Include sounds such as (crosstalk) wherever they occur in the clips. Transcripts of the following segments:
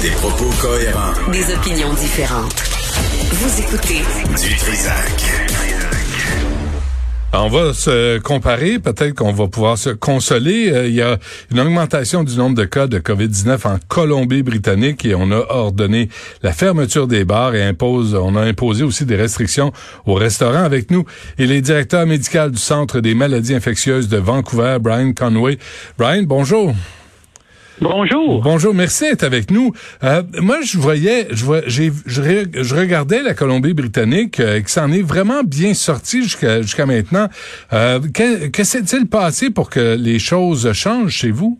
Des propos cohérents. Des opinions différentes. Vous écoutez Du Trisac. On va se comparer, peut-être qu'on va pouvoir se consoler. Euh, il y a une augmentation du nombre de cas de COVID-19 en Colombie-Britannique et on a ordonné la fermeture des bars et impose, on a imposé aussi des restrictions aux restaurants avec nous. Il est directeur médical du Centre des maladies infectieuses de Vancouver, Brian Conway. Brian, bonjour. Bonjour. Bonjour, merci d'être avec nous. Euh, moi, je voyais, je, vois, j'ai, je, regardais la Colombie-Britannique, euh, qui s'en est vraiment bien sorti jusqu'à jusqu'à maintenant. Euh, que, que s'est-il passé pour que les choses changent chez vous?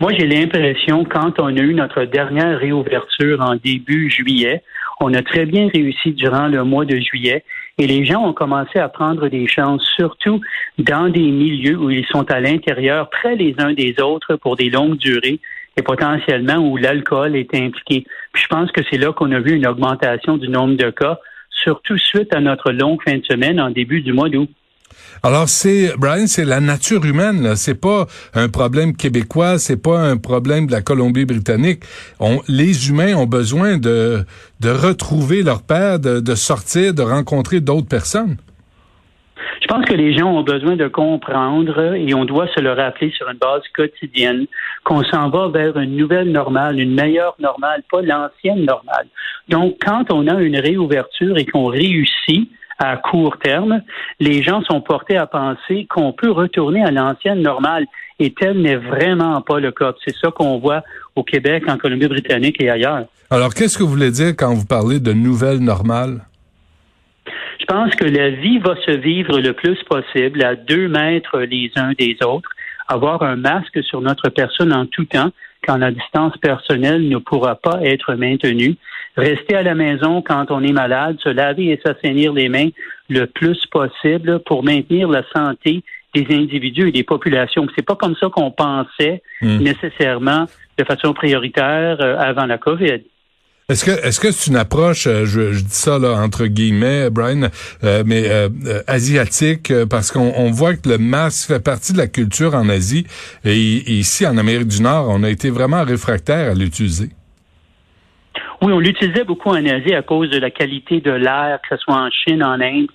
Moi, j'ai l'impression, quand on a eu notre dernière réouverture en début juillet, on a très bien réussi durant le mois de juillet et les gens ont commencé à prendre des chances, surtout dans des milieux où ils sont à l'intérieur, près les uns des autres pour des longues durées et potentiellement où l'alcool est impliqué. Puis je pense que c'est là qu'on a vu une augmentation du nombre de cas, surtout suite à notre longue fin de semaine en début du mois d'août. Alors c'est Brian, c'est la nature humaine. Là. C'est pas un problème québécois, c'est pas un problème de la Colombie-Britannique. Les humains ont besoin de de retrouver leur père, de, de sortir, de rencontrer d'autres personnes. Je pense que les gens ont besoin de comprendre et on doit se le rappeler sur une base quotidienne qu'on s'en va vers une nouvelle normale, une meilleure normale, pas l'ancienne normale. Donc, quand on a une réouverture et qu'on réussit, à court terme, les gens sont portés à penser qu'on peut retourner à l'ancienne normale. Et tel n'est vraiment pas le cas. C'est ça qu'on voit au Québec, en Colombie-Britannique et ailleurs. Alors, qu'est-ce que vous voulez dire quand vous parlez de nouvelle normale? Je pense que la vie va se vivre le plus possible à deux mètres les uns des autres, avoir un masque sur notre personne en tout temps quand la distance personnelle ne pourra pas être maintenue rester à la maison quand on est malade, se laver et s'assainir les mains le plus possible pour maintenir la santé des individus et des populations. C'est pas comme ça qu'on pensait hmm. nécessairement de façon prioritaire euh, avant la COVID. Est-ce que est-ce que c'est une approche, euh, je, dis ça là entre guillemets, Brian, euh, mais asiatique, parce qu'on voit que le masque fait partie de la culture en Asie et ici en Amérique du Nord, on a été vraiment réfractaire à l'utiliser. Oui, on l'utilisait beaucoup en Asie à cause de la qualité de l'air, que ce soit en Chine, en Inde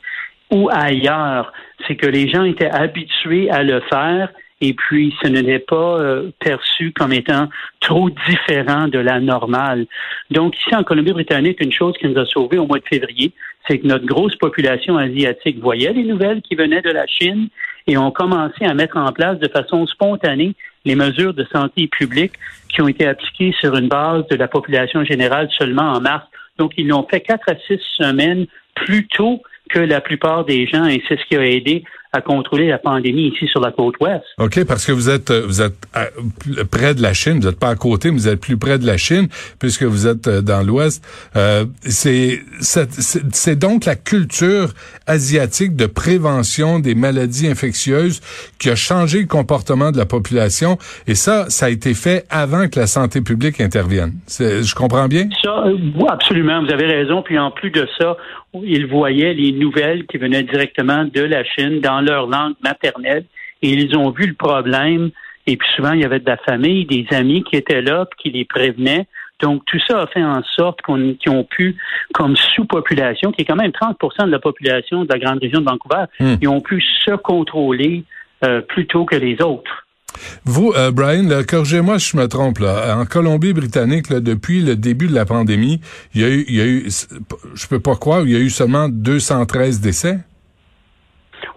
ou ailleurs. C'est que les gens étaient habitués à le faire et puis ce n'était pas euh, perçu comme étant trop différent de la normale. Donc ici en Colombie-Britannique, une chose qui nous a sauvés au mois de février, c'est que notre grosse population asiatique voyait les nouvelles qui venaient de la Chine et ont commencé à mettre en place de façon spontanée les mesures de santé publique qui ont été appliquées sur une base de la population générale seulement en mars. Donc, ils l'ont fait quatre à six semaines plus tôt que la plupart des gens et c'est ce qui a aidé à contrôler la pandémie ici sur la côte ouest. OK, parce que vous êtes vous êtes près de la Chine, vous n'êtes pas à côté, mais vous êtes plus près de la Chine puisque vous êtes euh, dans l'ouest. Euh, c'est c'est donc la culture asiatique de prévention des maladies infectieuses qui a changé le comportement de la population et ça ça a été fait avant que la santé publique intervienne. Je comprends bien? Ça euh, oui, absolument, vous avez raison puis en plus de ça, ils voyaient les nouvelles qui venaient directement de la Chine dans leur langue maternelle et ils ont vu le problème. Et puis souvent, il y avait de la famille, des amis qui étaient là, qui les prévenaient. Donc, tout ça a fait en sorte qu'on qu'ils ont pu, comme sous-population, qui est quand même 30% de la population de la grande région de Vancouver, hmm. ils ont pu se contrôler euh, plutôt que les autres. Vous, euh, Brian, corrigez-moi si je me trompe. Là. En Colombie-Britannique, depuis le début de la pandémie, il y a eu, il y peux pas croire, il y a eu seulement 213 décès?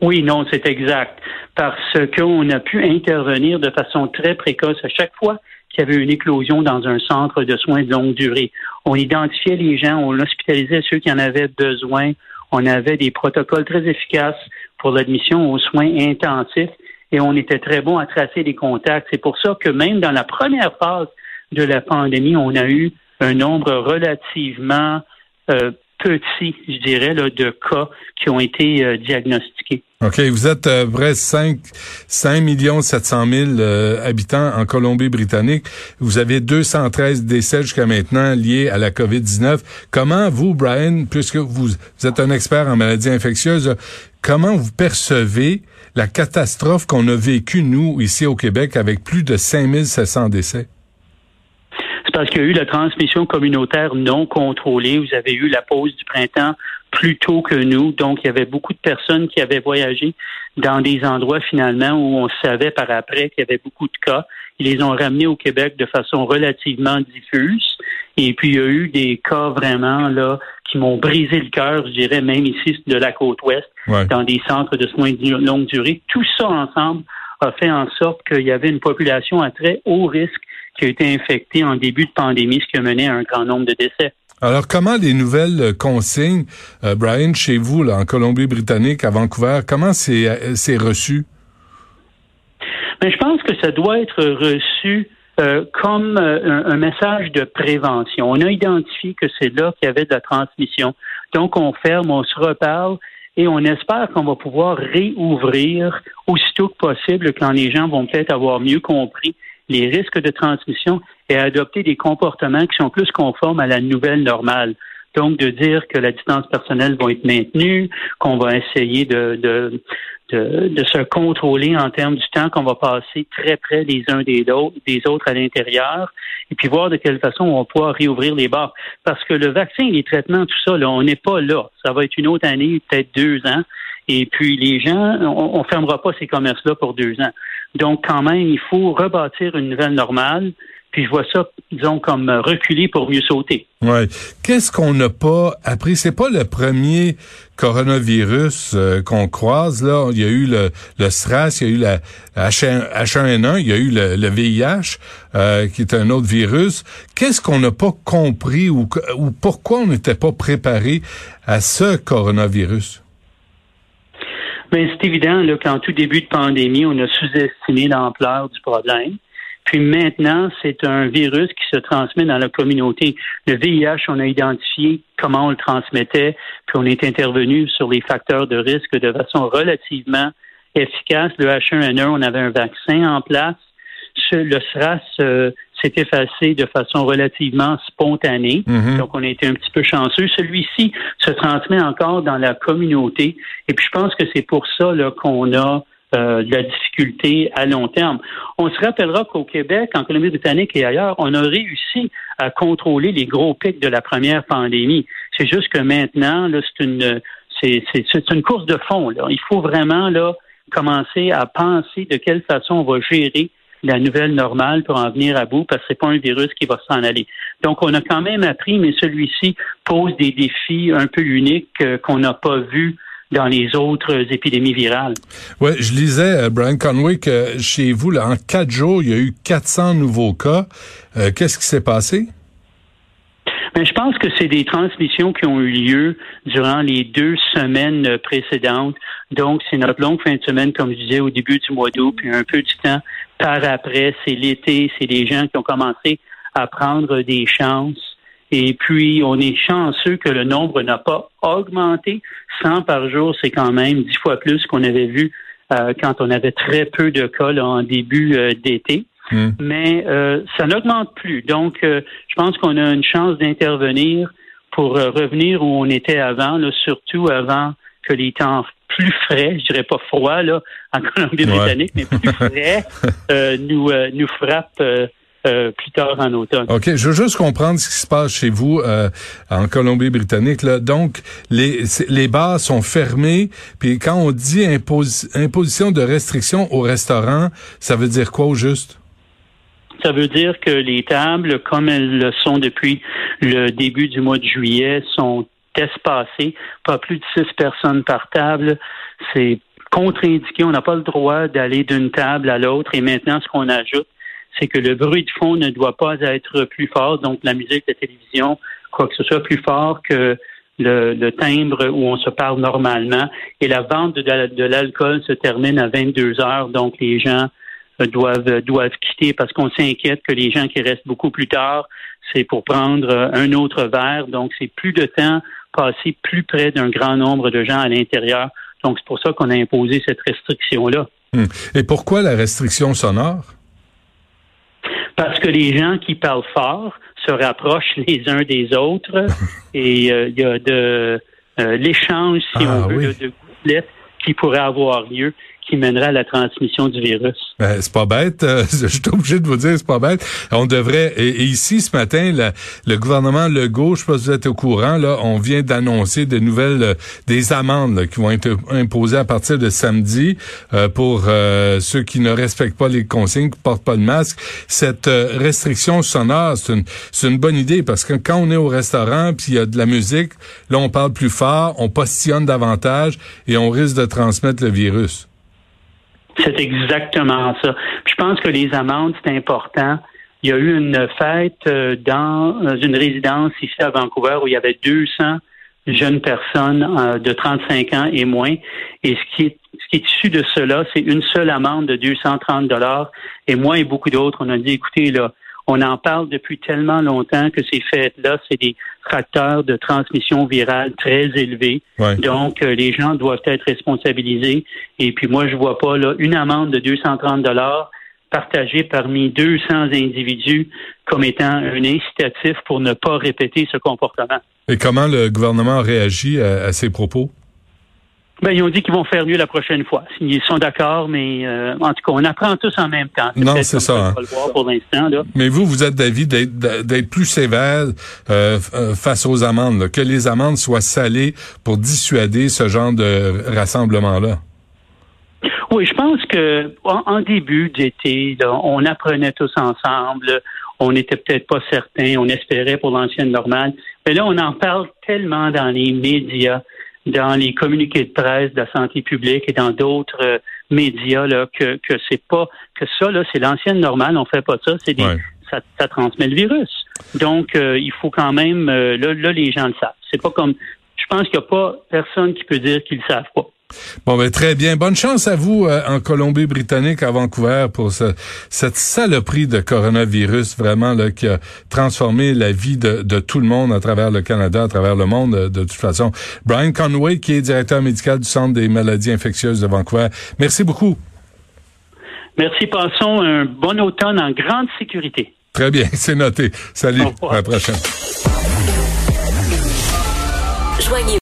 Oui, non, c'est exact. Parce qu'on a pu intervenir de façon très précoce à chaque fois qu'il y avait une éclosion dans un centre de soins de longue durée. On identifiait les gens, on hospitalisait ceux qui en avaient besoin. On avait des protocoles très efficaces pour l'admission aux soins intensifs et on était très bon à tracer les contacts. C'est pour ça que même dans la première phase de la pandémie, on a eu un nombre relativement euh, petit, je dirais, de cas qui ont été euh, diagnostiqués. OK, vous êtes euh, près 5, 5 millions 700 000 euh, habitants en Colombie-Britannique. Vous avez 213 décès jusqu'à maintenant liés à la COVID-19. Comment vous, Brian, puisque vous, vous êtes un expert en maladies infectieuses, comment vous percevez la catastrophe qu'on a vécue, nous, ici au Québec, avec plus de 5 700 décès? C'est parce qu'il y a eu la transmission communautaire non contrôlée. Vous avez eu la pause du printemps plus tôt que nous. Donc, il y avait beaucoup de personnes qui avaient voyagé dans des endroits finalement où on savait par après qu'il y avait beaucoup de cas. Ils les ont ramenés au Québec de façon relativement diffuse. Et puis, il y a eu des cas vraiment là qui m'ont brisé le cœur, je dirais, même ici de la côte ouest, dans des centres de soins de longue durée. Tout ça ensemble a fait en sorte qu'il y avait une population à très haut risque qui a été infectée en début de pandémie, ce qui a mené à un grand nombre de décès. Alors, comment les nouvelles consignes, euh, Brian, chez vous, là, en Colombie-Britannique, à Vancouver, comment c'est euh, reçu? Mais ben, je pense que ça doit être reçu euh, comme un, message de prévention. On a identifié que c'est là qu'il y avait de la transmission. Donc, on ferme, on se reparle et on espère qu'on va pouvoir réouvrir aussitôt que possible quand les gens vont peut-être avoir mieux compris les risques de transmission et adopter des comportements qui sont plus conformes à la nouvelle normale. Donc, de dire que la distance personnelle va être maintenue, qu'on va essayer de, de, de, se contrôler en termes du temps qu'on va passer très près les uns des autres, des autres à l'intérieur, et puis voir de quelle façon on va pouvoir réouvrir les bars. Parce que le vaccin, les traitements, tout ça, là, on n'est pas là. Ça va être une autre année, peut-être deux ans. Et puis les gens, on, on fermera pas ces commerces-là pour deux ans. Donc, quand même, il faut rebâtir une nouvelle normale. Puis je vois ça, disons, comme reculer pour mieux sauter. Ouais. Qu'est-ce qu'on n'a pas appris? C'est pas le premier coronavirus euh, qu'on croise, là. Il y a eu le, le SRAS, il y a eu la H1, n 1 il y a eu le, VIH, euh, qui est un autre virus. Qu'est-ce qu'on n'a pas compris ou, ou pourquoi on n'était pas préparé à ce coronavirus? Mais c'est évident qu'en tout début de pandémie, on a sous-estimé l'ampleur du problème. Puis maintenant, c'est un virus qui se transmet dans la communauté. Le VIH, on a identifié comment on le transmettait, puis on est intervenu sur les facteurs de risque de façon relativement efficace. Le H1N1, on avait un vaccin en place. Le SRAS s'est effacé de façon relativement spontanée. Mm-hmm. Donc, on a été un petit peu chanceux. Celui-ci se transmet encore dans la communauté. Et puis, je pense que c'est pour ça qu'on a euh, de la difficulté à long terme. On se rappellera qu'au Québec, en Colombie-Britannique et ailleurs, on a réussi à contrôler les gros pics de la première pandémie. C'est juste que maintenant, là, c'est une c'est, c'est, une course de fond. Là. Il faut vraiment là commencer à penser de quelle façon on va gérer la nouvelle normale pour en venir à bout, parce que c'est pas un virus qui va s'en aller. Donc, on a quand même appris, mais celui-ci pose des défis un peu uniques euh, qu'on n'a pas vus dans les autres épidémies virales. Oui, je lisais, euh, Brian Conway, que chez vous, là, en quatre jours, il y a eu 400 nouveaux cas. Euh, qu'est-ce qui s'est passé? Ben, je pense que c'est des transmissions qui ont eu lieu durant les deux semaines précédentes. Donc, c'est notre longue fin de semaine, comme je disais, au début du mois d'août, puis un peu du temps par après. C'est l'été, c'est les gens qui ont commencé à prendre des chances. Et puis, on est chanceux que le nombre n'a pas augmenté. 100 par jour, c'est quand même dix fois plus qu'on avait vu euh, quand on avait très peu de cas en début euh, d'été. Hmm. Mais euh, ça n'augmente plus. Donc, je pense qu'on a une chance d'intervenir pour revenir où on était avant, là, surtout avant que les temps plus frais, je dirais pas froid là, en Colombie-Britannique, mais plus frais, (laughs) nous, nous frappent euh, plus tard en automne. OK, je veux juste comprendre ce qui se passe chez vous euh, en Colombie-Britannique. Là. Donc, les, les bars sont fermés, puis quand on dit imposition de restrictions au restaurant, ça veut dire quoi au juste? Ça veut dire que les tables, comme elles le sont depuis le début du mois de juillet, sont espacées, pas plus de six personnes par table. C'est contre-indiqué, on n'a pas le droit d'aller d'une table à l'autre. Et maintenant, ce qu'on ajoute, c'est que le bruit de fond ne doit pas être plus fort, donc la musique de télévision, quoi que ce soit, plus fort que le, timbre où on se parle normalement. Et la vente de, l'alcool se termine à 22 heures, donc les gens doivent, doivent quitter parce qu'on s'inquiète que les gens qui restent beaucoup plus tard, c'est pour prendre euh, un autre verre. Donc, c'est plus de temps passer plus près d'un grand nombre de gens à l'intérieur. Donc, c'est pour ça qu'on a imposé cette restriction-là. Hmm. Et pourquoi la restriction sonore? Parce que les gens qui parlent fort se rapprochent les uns des autres (laughs) et euh, il y a de euh, l'échange, si Ah, on veut, oui. de gouttelettes qui pourrait avoir lieu qui mènerait à la transmission du virus. Ben, c'est pas bête. euh, (laughs) je suis obligé de vous dire, c'est pas bête. On devrait. Et, ici, ce matin, le gouvernement Legault, je sais pas si vous êtes au courant, là, on vient d'annoncer de nouvelles, euh, des amendes là, qui vont être imposées à partir de samedi euh, pour euh, ceux qui ne respectent pas les consignes, qui portent pas de masque. Cette euh, restriction sonore, c'est une, c'est une bonne idée parce que quand on est au restaurant puis il y a de la musique, là, on parle plus fort, on postillonne davantage et on risque de transmettre le virus. C'est exactement ça. Puis je pense que les amendes, c'est important. Il y a eu une fête euh, dans euh, une résidence ici à Vancouver où il y avait 200 jeunes personnes euh, de 35 ans et moins. Et ce qui est, ce qui est issu de cela, c'est une seule amende de 230 dollars. Et moi et beaucoup d'autres, on a dit, écoutez, là, on en parle depuis tellement longtemps que ces fêtes-là, c'est des facteurs de transmission virale très élevés. Ouais. Donc, euh, les gens doivent être responsabilisés. Et puis, moi, je vois pas là une amende de 230 dollars partagée parmi 200 individus comme étant un incitatif pour ne pas répéter ce comportement. Et comment le gouvernement réagit à, à ces propos? Ben, ils ont dit qu'ils vont faire mieux la prochaine fois. Ils sont d'accord, mais euh, en tout cas, on apprend tous en même temps. Non, c'est ça, qu'on hein. va le voir pour l'instant. Mais vous, vous êtes d'avis d'être plus sévère euh, euh, face aux amendes, là, que les amendes soient salées pour dissuader ce genre de rassemblement-là. Oui, je pense que en, en début d'été, on apprenait tous ensemble. On n'était peut-être pas certains, on espérait pour l'ancienne normale. Mais là, on en parle tellement dans les médias, dans les communiqués de presse de la santé publique et dans d'autres euh, médias là, que, que c'est pas que ça, là, c'est l'ancienne normale, on fait pas ça, c'est des Ouais. ça, ça transmet le virus. Donc, euh, il faut quand même euh, là, là, les gens le savent. C'est pas comme je pense qu'il n'y a pas personne qui peut dire qu'ils le savent pas. Bon, ben très bien. Bonne chance à vous euh, en Colombie-Britannique, à Vancouver, pour ce- cette saloperie de coronavirus, vraiment, là, qui a transformé la vie de, de tout le monde à travers le Canada, à travers le monde, euh, de toute façon. Brian Conway, qui est directeur médical du Centre des maladies infectieuses de Vancouver. Merci beaucoup. Merci, passons un bon automne en grande sécurité. Très bien, (laughs) c'est noté. Salut, Au à la prochaine. Joignez